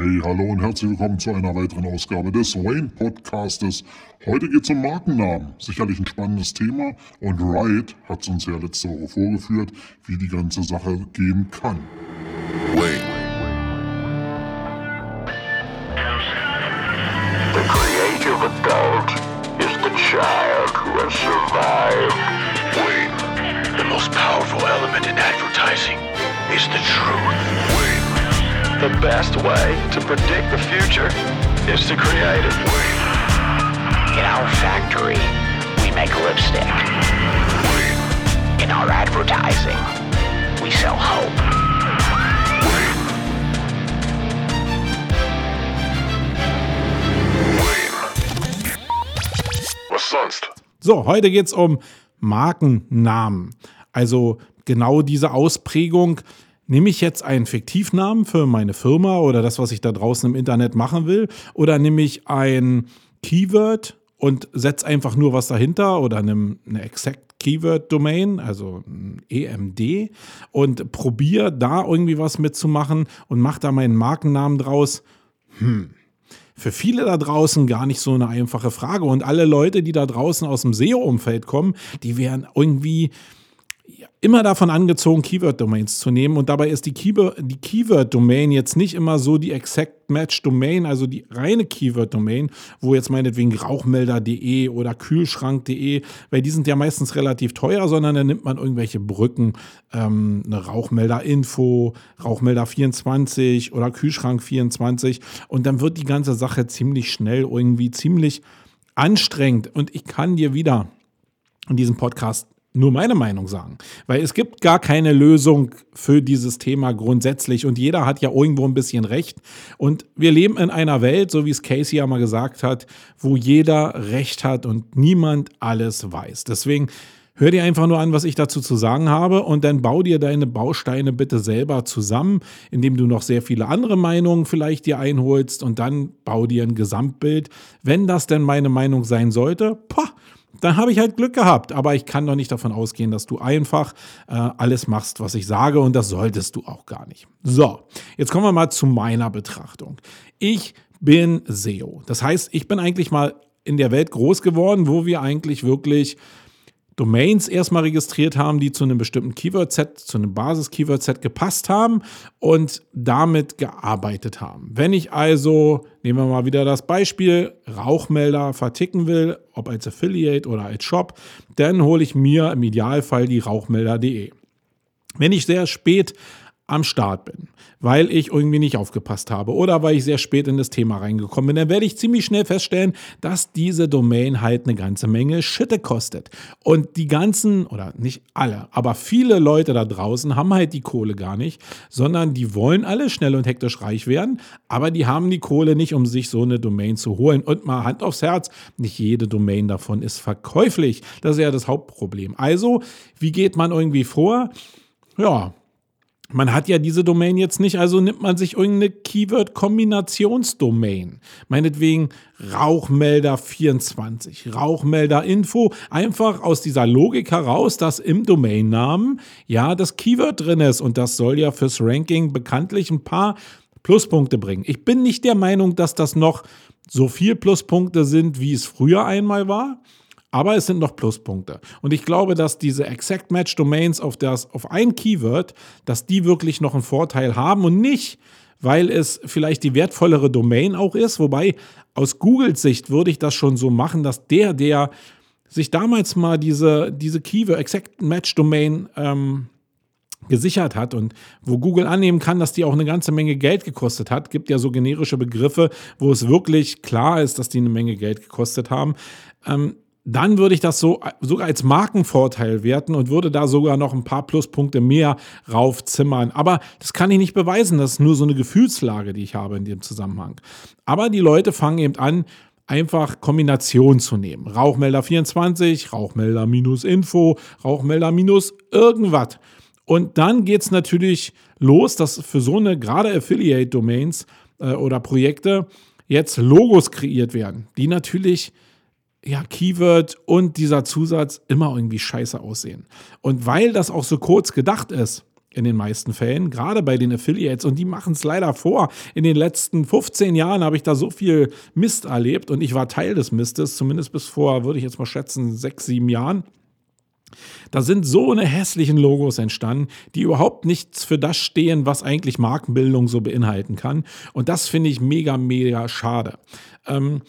Hey, hallo und herzlich willkommen zu einer weiteren Ausgabe des Wayne Podcastes. Heute geht es um Markennamen. Sicherlich ein spannendes Thema und Riot hat es uns ja letzte Woche vorgeführt, wie die ganze Sache gehen kann. Wayne. The creative adult is the child who has survived. Wayne. The most powerful element in advertising is the truth. Wayne. The best way to predict the future is to create it. In our factory, we make lipstick. In our advertising, we sell hope. Was sonst? So, heute geht es um Markennamen. Also genau diese Ausprägung. Nehme ich jetzt einen Fiktivnamen für meine Firma oder das, was ich da draußen im Internet machen will? Oder nehme ich ein Keyword und setze einfach nur was dahinter oder eine, eine Exact Keyword Domain, also EMD, und probiere da irgendwie was mitzumachen und mache da meinen Markennamen draus? Hm für viele da draußen gar nicht so eine einfache Frage. Und alle Leute, die da draußen aus dem SEO-Umfeld kommen, die wären irgendwie immer davon angezogen, Keyword-Domains zu nehmen. Und dabei ist die, die Keyword-Domain jetzt nicht immer so die Exact Match-Domain, also die reine Keyword-Domain, wo jetzt meinetwegen Rauchmelder.de oder Kühlschrank.de, weil die sind ja meistens relativ teuer, sondern da nimmt man irgendwelche Brücken, ähm, eine Rauchmelder-Info, Rauchmelder24 oder Kühlschrank24 und dann wird die ganze Sache ziemlich schnell irgendwie ziemlich anstrengend. Und ich kann dir wieder in diesem Podcast nur meine Meinung sagen. Weil es gibt gar keine Lösung für dieses Thema grundsätzlich und jeder hat ja irgendwo ein bisschen recht. Und wir leben in einer Welt, so wie es Casey ja mal gesagt hat, wo jeder recht hat und niemand alles weiß. Deswegen hör dir einfach nur an, was ich dazu zu sagen habe und dann bau dir deine Bausteine bitte selber zusammen, indem du noch sehr viele andere Meinungen vielleicht dir einholst und dann bau dir ein Gesamtbild. Wenn das denn meine Meinung sein sollte, poh, dann habe ich halt Glück gehabt. Aber ich kann doch nicht davon ausgehen, dass du einfach äh, alles machst, was ich sage. Und das solltest du auch gar nicht. So, jetzt kommen wir mal zu meiner Betrachtung. Ich bin SEO. Das heißt, ich bin eigentlich mal in der Welt groß geworden, wo wir eigentlich wirklich Domains erstmal registriert haben, die zu einem bestimmten Keyword-Set, zu einem Basis-Keyword-Set gepasst haben und damit gearbeitet haben. Wenn ich also, nehmen wir mal wieder das Beispiel, Rauchmelder verticken will, ob als Affiliate oder als Shop, dann hole ich mir im Idealfall die rauchmelder.de. Wenn ich sehr spät am Start bin, weil ich irgendwie nicht aufgepasst habe oder weil ich sehr spät in das Thema reingekommen bin, dann werde ich ziemlich schnell feststellen, dass diese Domain halt eine ganze Menge Schitte kostet. Und die ganzen, oder nicht alle, aber viele Leute da draußen haben halt die Kohle gar nicht, sondern die wollen alle schnell und hektisch reich werden, aber die haben die Kohle nicht, um sich so eine Domain zu holen. Und mal Hand aufs Herz, nicht jede Domain davon ist verkäuflich. Das ist ja das Hauptproblem. Also, wie geht man irgendwie vor? Ja, man hat ja diese Domain jetzt nicht, also nimmt man sich irgendeine Keyword-Kombinationsdomain. Meinetwegen Rauchmelder 24, Rauchmelder Info. Einfach aus dieser Logik heraus, dass im Domainnamen ja das Keyword drin ist und das soll ja fürs Ranking bekanntlich ein paar Pluspunkte bringen. Ich bin nicht der Meinung, dass das noch so viel Pluspunkte sind, wie es früher einmal war. Aber es sind noch Pluspunkte. Und ich glaube, dass diese Exact Match Domains auf, das, auf ein Keyword, dass die wirklich noch einen Vorteil haben und nicht, weil es vielleicht die wertvollere Domain auch ist. Wobei aus Googles Sicht würde ich das schon so machen, dass der, der sich damals mal diese, diese Keyword Exact Match Domain ähm, gesichert hat und wo Google annehmen kann, dass die auch eine ganze Menge Geld gekostet hat. Gibt ja so generische Begriffe, wo es wirklich klar ist, dass die eine Menge Geld gekostet haben. Ähm, dann würde ich das so sogar als Markenvorteil werten und würde da sogar noch ein paar Pluspunkte mehr raufzimmern. Aber das kann ich nicht beweisen. Das ist nur so eine Gefühlslage, die ich habe in dem Zusammenhang. Aber die Leute fangen eben an, einfach Kombinationen zu nehmen. Rauchmelder 24, Rauchmelder minus Info, Rauchmelder minus irgendwas. Und dann geht es natürlich los, dass für so eine gerade Affiliate-Domains äh, oder Projekte jetzt Logos kreiert werden, die natürlich ja, Keyword und dieser Zusatz immer irgendwie scheiße aussehen. Und weil das auch so kurz gedacht ist, in den meisten Fällen, gerade bei den Affiliates. Und die machen es leider vor. In den letzten 15 Jahren habe ich da so viel Mist erlebt und ich war Teil des Mistes, zumindest bis vor, würde ich jetzt mal schätzen, sechs, sieben Jahren. Da sind so eine hässlichen Logos entstanden, die überhaupt nichts für das stehen, was eigentlich Markenbildung so beinhalten kann. Und das finde ich mega, mega schade. Ähm,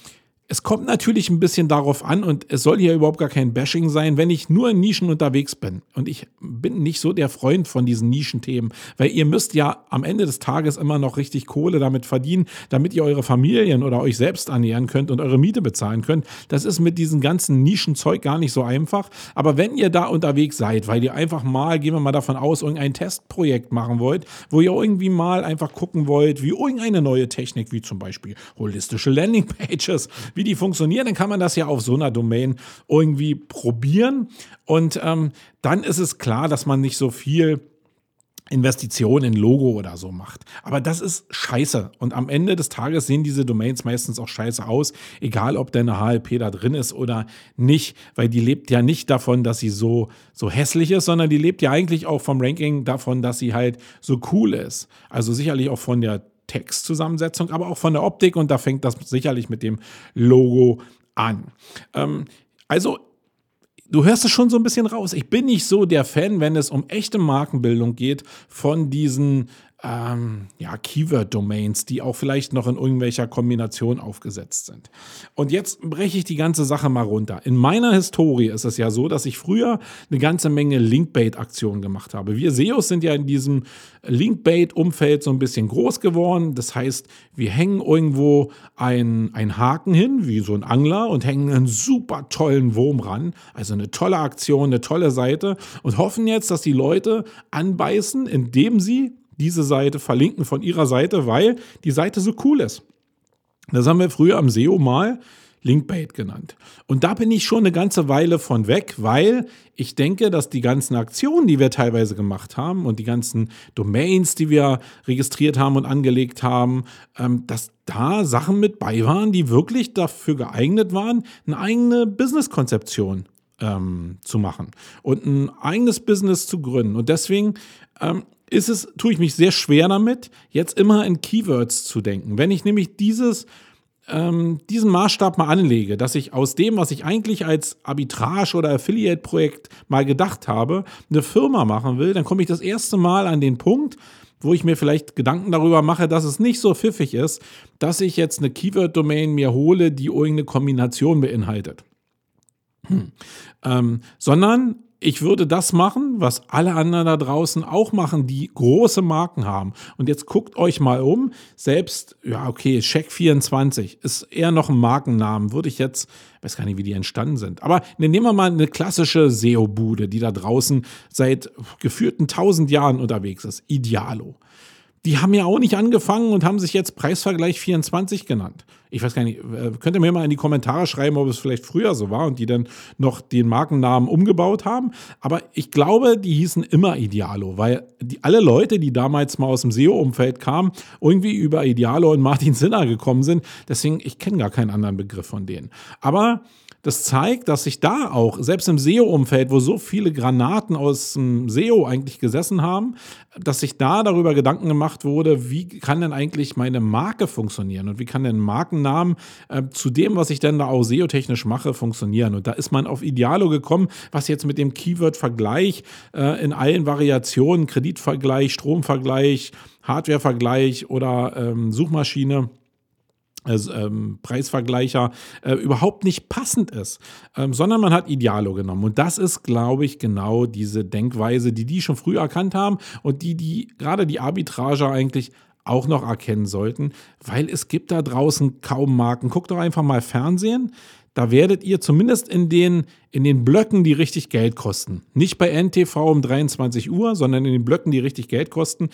es kommt natürlich ein bisschen darauf an und es soll hier überhaupt gar kein Bashing sein, wenn ich nur in Nischen unterwegs bin. Und ich bin nicht so der Freund von diesen Nischenthemen, weil ihr müsst ja am Ende des Tages immer noch richtig Kohle damit verdienen, damit ihr eure Familien oder euch selbst ernähren könnt und eure Miete bezahlen könnt. Das ist mit diesem ganzen Nischenzeug gar nicht so einfach. Aber wenn ihr da unterwegs seid, weil ihr einfach mal, gehen wir mal davon aus, irgendein Testprojekt machen wollt, wo ihr irgendwie mal einfach gucken wollt, wie irgendeine neue Technik, wie zum Beispiel holistische Landingpages, wie die funktionieren, dann kann man das ja auf so einer Domain irgendwie probieren. Und ähm, dann ist es klar, dass man nicht so viel Investition in Logo oder so macht. Aber das ist scheiße. Und am Ende des Tages sehen diese Domains meistens auch scheiße aus, egal ob deine HLP da drin ist oder nicht, weil die lebt ja nicht davon, dass sie so, so hässlich ist, sondern die lebt ja eigentlich auch vom Ranking davon, dass sie halt so cool ist. Also sicherlich auch von der Textzusammensetzung, aber auch von der Optik und da fängt das sicherlich mit dem Logo an. Ähm, also du hörst es schon so ein bisschen raus. Ich bin nicht so der Fan, wenn es um echte Markenbildung geht, von diesen ähm, ja, Keyword-Domains, die auch vielleicht noch in irgendwelcher Kombination aufgesetzt sind. Und jetzt breche ich die ganze Sache mal runter. In meiner Historie ist es ja so, dass ich früher eine ganze Menge Linkbait-Aktionen gemacht habe. Wir SEOs sind ja in diesem Linkbait-Umfeld so ein bisschen groß geworden. Das heißt, wir hängen irgendwo einen Haken hin, wie so ein Angler, und hängen einen super tollen Wurm ran. Also eine tolle Aktion, eine tolle Seite und hoffen jetzt, dass die Leute anbeißen, indem sie diese Seite verlinken von ihrer Seite, weil die Seite so cool ist. Das haben wir früher am SEO mal Linkbait genannt. Und da bin ich schon eine ganze Weile von weg, weil ich denke, dass die ganzen Aktionen, die wir teilweise gemacht haben und die ganzen Domains, die wir registriert haben und angelegt haben, ähm, dass da Sachen mit bei waren, die wirklich dafür geeignet waren, eine eigene Business-Konzeption ähm, zu machen und ein eigenes Business zu gründen. Und deswegen ähm, ist es, tue ich mich sehr schwer damit, jetzt immer in Keywords zu denken. Wenn ich nämlich dieses, ähm, diesen Maßstab mal anlege, dass ich aus dem, was ich eigentlich als Arbitrage- oder Affiliate-Projekt mal gedacht habe, eine Firma machen will, dann komme ich das erste Mal an den Punkt, wo ich mir vielleicht Gedanken darüber mache, dass es nicht so pfiffig ist, dass ich jetzt eine Keyword-Domain mir hole, die irgendeine Kombination beinhaltet. Hm. Ähm, sondern ich würde das machen, was alle anderen da draußen auch machen, die große Marken haben. Und jetzt guckt euch mal um. Selbst, ja, okay, Check24 ist eher noch ein Markennamen. Würde ich jetzt, weiß gar nicht, wie die entstanden sind. Aber ne, nehmen wir mal eine klassische SEO-Bude, die da draußen seit geführten tausend Jahren unterwegs ist. Idealo die haben ja auch nicht angefangen und haben sich jetzt Preisvergleich 24 genannt. Ich weiß gar nicht, äh, könnt ihr mir mal in die Kommentare schreiben, ob es vielleicht früher so war und die dann noch den Markennamen umgebaut haben. Aber ich glaube, die hießen immer Idealo, weil die, alle Leute, die damals mal aus dem SEO-Umfeld kamen, irgendwie über Idealo und Martin Sinner gekommen sind. Deswegen, ich kenne gar keinen anderen Begriff von denen. Aber das zeigt, dass sich da auch, selbst im SEO-Umfeld, wo so viele Granaten aus dem SEO eigentlich gesessen haben, dass sich da darüber Gedanken gemacht wurde, wie kann denn eigentlich meine Marke funktionieren und wie kann denn Markennamen äh, zu dem, was ich denn da auch SEO-technisch mache, funktionieren. Und da ist man auf Idealo gekommen, was jetzt mit dem Keyword-Vergleich äh, in allen Variationen, Kreditvergleich, Stromvergleich, Hardwarevergleich oder ähm, Suchmaschine ähm, Preisvergleicher äh, überhaupt nicht passend ist, ähm, sondern man hat Idealo genommen. Und das ist, glaube ich, genau diese Denkweise, die die schon früh erkannt haben und die, die gerade die Arbitrage eigentlich auch noch erkennen sollten, weil es gibt da draußen kaum Marken. Guckt doch einfach mal Fernsehen. Da werdet ihr zumindest in den, in den Blöcken, die richtig Geld kosten, nicht bei NTV um 23 Uhr, sondern in den Blöcken, die richtig Geld kosten,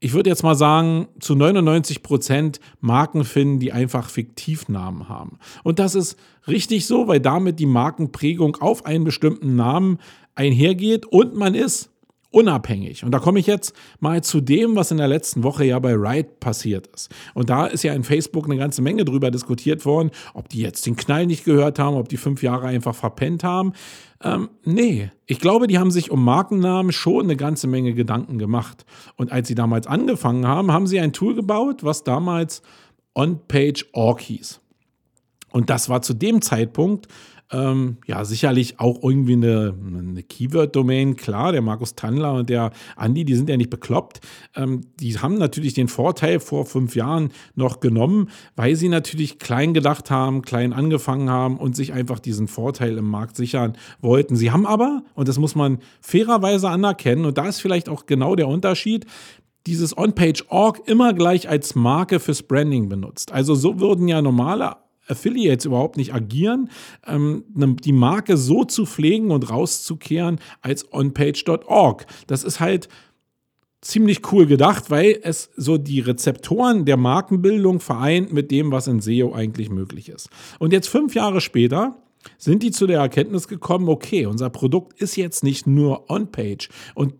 ich würde jetzt mal sagen, zu 99 Prozent Marken finden, die einfach Fiktivnamen haben. Und das ist richtig so, weil damit die Markenprägung auf einen bestimmten Namen einhergeht und man ist unabhängig. Und da komme ich jetzt mal zu dem, was in der letzten Woche ja bei Riot passiert ist. Und da ist ja in Facebook eine ganze Menge drüber diskutiert worden, ob die jetzt den Knall nicht gehört haben, ob die fünf Jahre einfach verpennt haben. Ähm, nee, ich glaube, die haben sich um Markennamen schon eine ganze Menge Gedanken gemacht. Und als sie damals angefangen haben, haben sie ein Tool gebaut, was damals OnPage.org hieß. Und das war zu dem Zeitpunkt ähm, ja, sicherlich auch irgendwie eine, eine Keyword-Domain. Klar, der Markus Tandler und der Andi, die sind ja nicht bekloppt. Ähm, die haben natürlich den Vorteil vor fünf Jahren noch genommen, weil sie natürlich klein gedacht haben, klein angefangen haben und sich einfach diesen Vorteil im Markt sichern wollten. Sie haben aber, und das muss man fairerweise anerkennen, und da ist vielleicht auch genau der Unterschied, dieses On-Page-Org immer gleich als Marke fürs Branding benutzt. Also so würden ja normale Affiliates überhaupt nicht agieren, ähm, ne, die Marke so zu pflegen und rauszukehren als onpage.org. Das ist halt ziemlich cool gedacht, weil es so die Rezeptoren der Markenbildung vereint mit dem, was in SEO eigentlich möglich ist. Und jetzt fünf Jahre später sind die zu der Erkenntnis gekommen, okay, unser Produkt ist jetzt nicht nur on-page und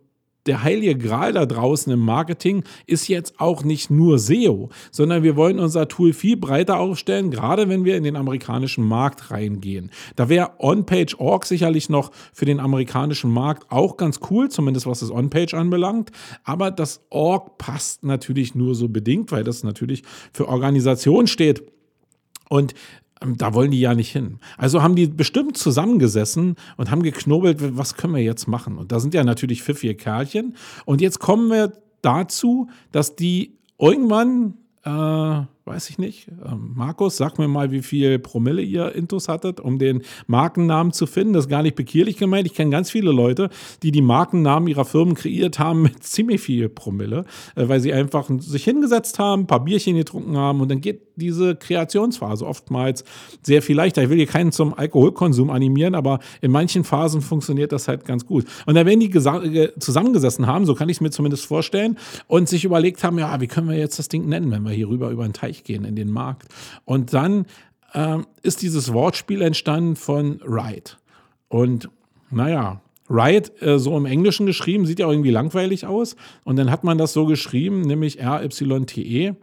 der heilige Gral da draußen im Marketing ist jetzt auch nicht nur SEO, sondern wir wollen unser Tool viel breiter aufstellen, gerade wenn wir in den amerikanischen Markt reingehen. Da wäre OnPage.org sicherlich noch für den amerikanischen Markt auch ganz cool, zumindest was das OnPage anbelangt. Aber das Org passt natürlich nur so bedingt, weil das natürlich für Organisation steht. Und da wollen die ja nicht hin. Also haben die bestimmt zusammengesessen und haben geknobelt, was können wir jetzt machen? Und da sind ja natürlich pfiffige Kerlchen. Und jetzt kommen wir dazu, dass die irgendwann äh, weiß ich nicht. Ähm, Markus, sag mir mal, wie viel Promille ihr Intus hattet, um den Markennamen zu finden. Das ist gar nicht bekierlich gemeint. Ich kenne ganz viele Leute, die die Markennamen ihrer Firmen kreiert haben mit ziemlich viel Promille, äh, weil sie einfach sich hingesetzt haben, ein paar Bierchen getrunken haben und dann geht diese Kreationsphase oftmals sehr viel leichter. Ich will hier keinen zum Alkoholkonsum animieren, aber in manchen Phasen funktioniert das halt ganz gut. Und da werden die zusammengesessen haben, so kann ich es mir zumindest vorstellen, und sich überlegt haben, ja, wie können wir jetzt das Ding nennen, wenn wir hier rüber über den Teich gehen in den Markt. Und dann ähm, ist dieses Wortspiel entstanden von Right. Und naja, Riot, äh, so im Englischen geschrieben, sieht ja irgendwie langweilig aus. Und dann hat man das so geschrieben, nämlich R-Y-T-E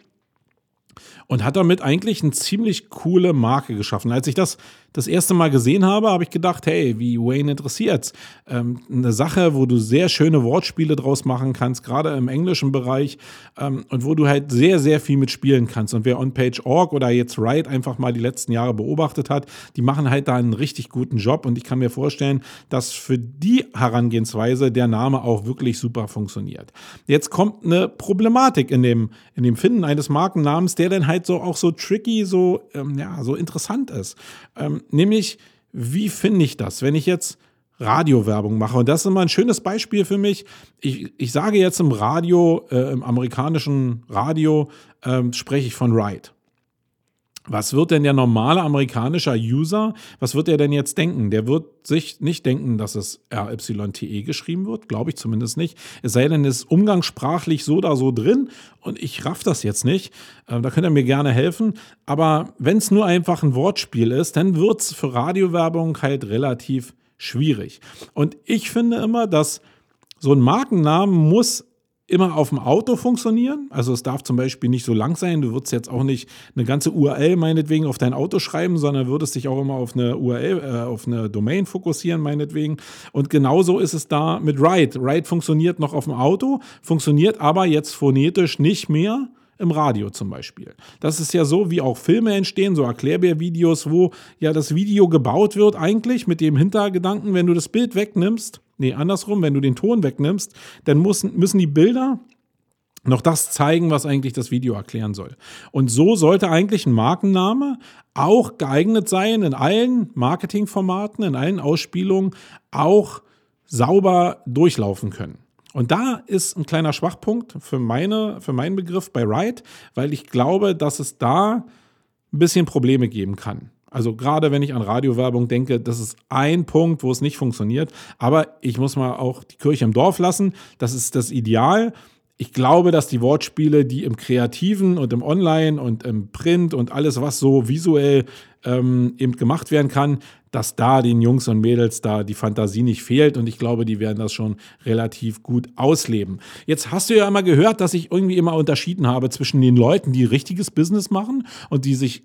und hat damit eigentlich eine ziemlich coole Marke geschaffen. Als ich das das erste Mal gesehen habe, habe ich gedacht, hey, wie Wayne interessiert's. Ähm, eine Sache, wo du sehr schöne Wortspiele draus machen kannst, gerade im englischen Bereich ähm, und wo du halt sehr, sehr viel mitspielen kannst. Und wer OnPage.org oder jetzt Write einfach mal die letzten Jahre beobachtet hat, die machen halt da einen richtig guten Job und ich kann mir vorstellen, dass für die Herangehensweise der Name auch wirklich super funktioniert. Jetzt kommt eine Problematik in dem, in dem Finden eines Markennamens, der dann halt so auch so tricky, so, ähm, ja, so interessant ist. Ähm, nämlich, wie finde ich das, wenn ich jetzt Radiowerbung mache? Und das ist immer ein schönes Beispiel für mich. Ich, ich sage jetzt im Radio, äh, im amerikanischen Radio, äh, spreche ich von Ride. Was wird denn der normale amerikanische User, was wird er denn jetzt denken? Der wird sich nicht denken, dass es RYTE geschrieben wird, glaube ich zumindest nicht. Es sei denn, es ist umgangssprachlich so da so drin und ich raff das jetzt nicht. Äh, da könnt ihr mir gerne helfen. Aber wenn es nur einfach ein Wortspiel ist, dann wird es für Radiowerbung halt relativ schwierig. Und ich finde immer, dass so ein Markennamen muss immer auf dem Auto funktionieren. Also es darf zum Beispiel nicht so lang sein. Du würdest jetzt auch nicht eine ganze URL meinetwegen auf dein Auto schreiben, sondern würdest dich auch immer auf eine URL, äh, auf eine Domain fokussieren meinetwegen. Und genauso ist es da mit Write. Write funktioniert noch auf dem Auto, funktioniert aber jetzt phonetisch nicht mehr im Radio zum Beispiel. Das ist ja so, wie auch Filme entstehen, so Erklärbär-Videos, wo ja das Video gebaut wird eigentlich mit dem Hintergedanken, wenn du das Bild wegnimmst, nee, andersrum, wenn du den Ton wegnimmst, dann müssen, müssen die Bilder noch das zeigen, was eigentlich das Video erklären soll. Und so sollte eigentlich ein Markenname auch geeignet sein, in allen Marketingformaten, in allen Ausspielungen auch sauber durchlaufen können. Und da ist ein kleiner Schwachpunkt für, meine, für meinen Begriff bei Riot, weil ich glaube, dass es da ein bisschen Probleme geben kann. Also gerade wenn ich an Radiowerbung denke, das ist ein Punkt, wo es nicht funktioniert. Aber ich muss mal auch die Kirche im Dorf lassen. Das ist das Ideal. ich glaube, dass die Wortspiele, die im Kreativen und im Online und im Print und alles, was so visuell ähm, eben gemacht werden kann, dass da den Jungs und Mädels da die Fantasie nicht fehlt und ich glaube, die werden das schon relativ gut ausleben. Jetzt hast du ja immer gehört, dass ich irgendwie immer unterschieden habe zwischen den Leuten, die richtiges Business machen und die sich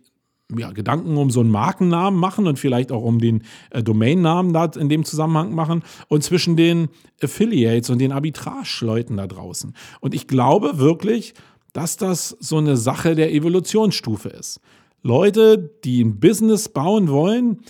ja, Gedanken um so einen Markennamen machen und vielleicht auch um den äh, Domainnamen da in dem Zusammenhang machen und zwischen den Affiliates und den Arbitrage-Leuten da draußen. Und ich glaube wirklich, dass das so eine Sache der Evolutionsstufe ist. Leute, die ein Business bauen wollen,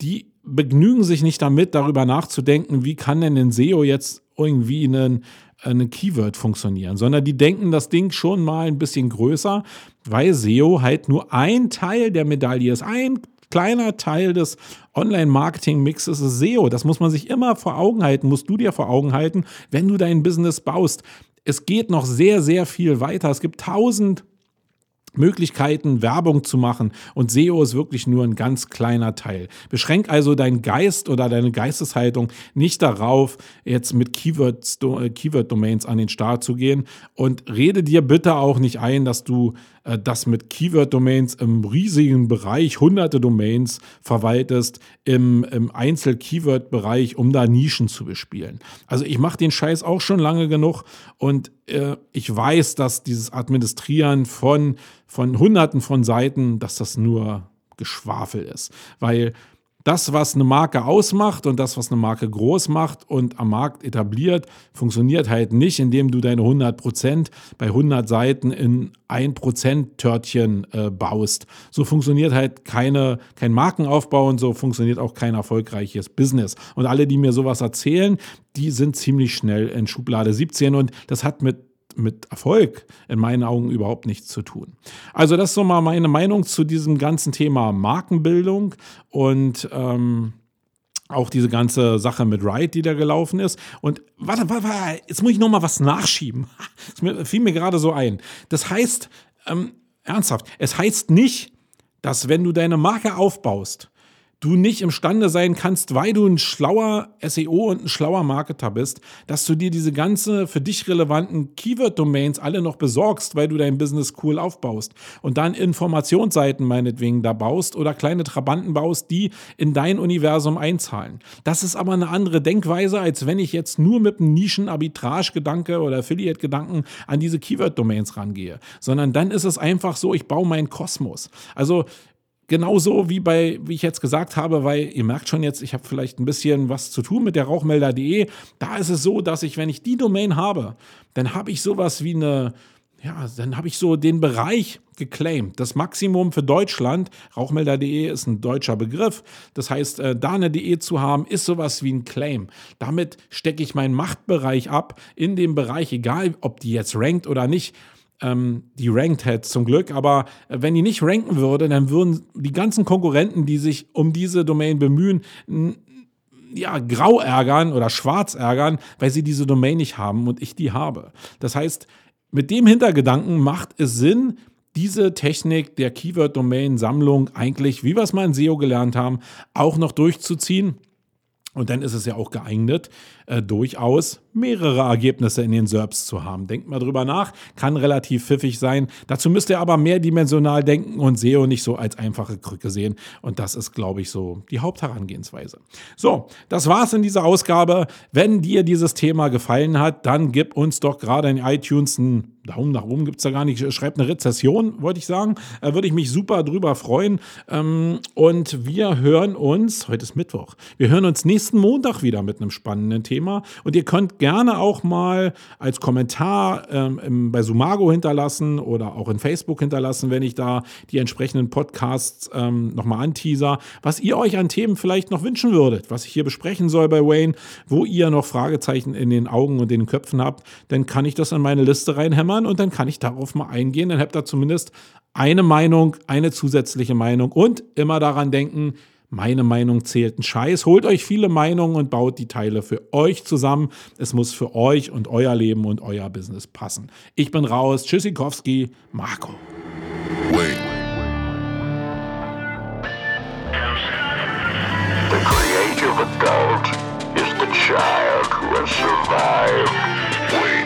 die begnügen sich nicht damit, darüber nachzudenken, wie kann denn ein SEO jetzt irgendwie einen eine Keyword funktionieren, sondern die denken das Ding schon mal ein bisschen größer, weil SEO halt nur ein Teil der Medaille ist. Ein kleiner Teil des Online-Marketing-Mixes ist SEO. Das muss man sich immer vor Augen halten, musst du dir vor Augen halten, wenn du dein Business baust. Es geht noch sehr, sehr viel weiter. Es gibt tausend Möglichkeiten, Werbung zu machen. Und SEO ist wirklich nur ein ganz kleiner Teil. Beschränk also deinen Geist oder deine Geisteshaltung nicht darauf, jetzt mit äh, Keyword-Domains an den Start zu gehen. Und rede dir bitte auch nicht ein, dass du äh, das mit Keyword-Domains im riesigen Bereich, hunderte Domains verwaltest, im, im Einzel-Keyword-Bereich, um da Nischen zu bespielen. Also ich mache den Scheiß auch schon lange genug und äh, ich weiß, dass dieses Administrieren von, von hunderten von Seiten, dass das nur Geschwafel ist. Weil das, was eine Marke ausmacht und das, was eine Marke groß macht und am Markt etabliert, funktioniert halt nicht, indem du deine 100 Prozent bei 100 Seiten in 1% Törtchen äh, baust. So funktioniert halt keine, kein Markenaufbau und so funktioniert auch kein erfolgreiches Business. Und alle, die mir sowas erzählen, die sind ziemlich schnell in Schublade 17 und das hat mit mit Erfolg in meinen Augen überhaupt nichts zu tun. Also das ist so mal meine Meinung zu diesem ganzen Thema Markenbildung und ähm, auch diese ganze Sache mit Ride, die da gelaufen ist. Und warte, warte, warte jetzt muss ich noch mal was nachschieben. Das fiel mir gerade so ein. Das heißt, ähm, ernsthaft, es heißt nicht, dass wenn du deine Marke aufbaust, du nicht imstande sein kannst, weil du ein schlauer SEO und ein schlauer Marketer bist, dass du dir diese ganze für dich relevanten Keyword-Domains alle noch besorgst, weil du dein Business cool aufbaust und dann Informationsseiten meinetwegen da baust oder kleine Trabanten baust, die in dein Universum einzahlen. Das ist aber eine andere Denkweise, als wenn ich jetzt nur mit einem Nischen-Arbitrage-Gedanke oder Affiliate-Gedanken an diese Keyword-Domains rangehe, sondern dann ist es einfach so, ich baue meinen Kosmos. Also Genauso wie bei, wie ich jetzt gesagt habe, weil ihr merkt schon jetzt, ich habe vielleicht ein bisschen was zu tun mit der Rauchmelder.de. Da ist es so, dass ich, wenn ich die Domain habe, dann habe ich sowas wie eine, ja, dann habe ich so den Bereich geclaimed. Das Maximum für Deutschland, Rauchmelder.de ist ein deutscher Begriff. Das heißt, äh, da eine DE zu haben, ist sowas wie ein Claim. Damit stecke ich meinen Machtbereich ab in dem Bereich, egal ob die jetzt rankt oder nicht ähm, die ranked hätte zum Glück, aber äh, wenn die nicht ranken würde, dann würden die ganzen Konkurrenten, die sich um diese Domain bemühen, ja, grau ärgern oder schwarz ärgern, weil sie diese Domain nicht haben und ich die habe. Das heißt, mit dem Hintergedanken macht es Sinn, diese Technik der Keyword-Domain-Sammlung eigentlich, wie wir es mal in SEO gelernt haben, auch noch durchzuziehen. Und dann ist es ja auch geeignet, äh, durchaus mehrere Ergebnisse in den SERPs zu haben. Denkt mal drüber nach, kann relativ pfiffig sein. Dazu müsst ihr aber mehrdimensional denken und SEO nicht so als einfache Krücke sehen. Und das ist, glaube ich, so die Hauptherangehensweise. So, das war's in dieser Ausgabe. Wenn dir dieses Thema gefallen hat, dann gib uns doch gerade in iTunes einen Daumen nach oben gibt es da gar nicht. Schreibt eine Rezession, wollte ich sagen. Äh, Würde ich mich super drüber freuen. Ähm, und wir hören uns, heute ist Mittwoch, wir hören uns nächsten Montag wieder mit einem spannenden Thema. Und ihr könnt gerne auch mal als Kommentar ähm, bei Sumago hinterlassen oder auch in Facebook hinterlassen, wenn ich da die entsprechenden Podcasts ähm, nochmal anteaser, was ihr euch an Themen vielleicht noch wünschen würdet, was ich hier besprechen soll bei Wayne, wo ihr noch Fragezeichen in den Augen und den Köpfen habt, dann kann ich das in meine Liste reinhämmern und dann kann ich darauf mal eingehen. Dann habt ihr zumindest eine Meinung, eine zusätzliche Meinung und immer daran denken, meine Meinung zählt ein Scheiß. Holt euch viele Meinungen und baut die Teile für euch zusammen. Es muss für euch und euer Leben und euer Business passen. Ich bin raus. Tschüssikowski, Marco. Wait. The creative adult is the child who has survived. Wait.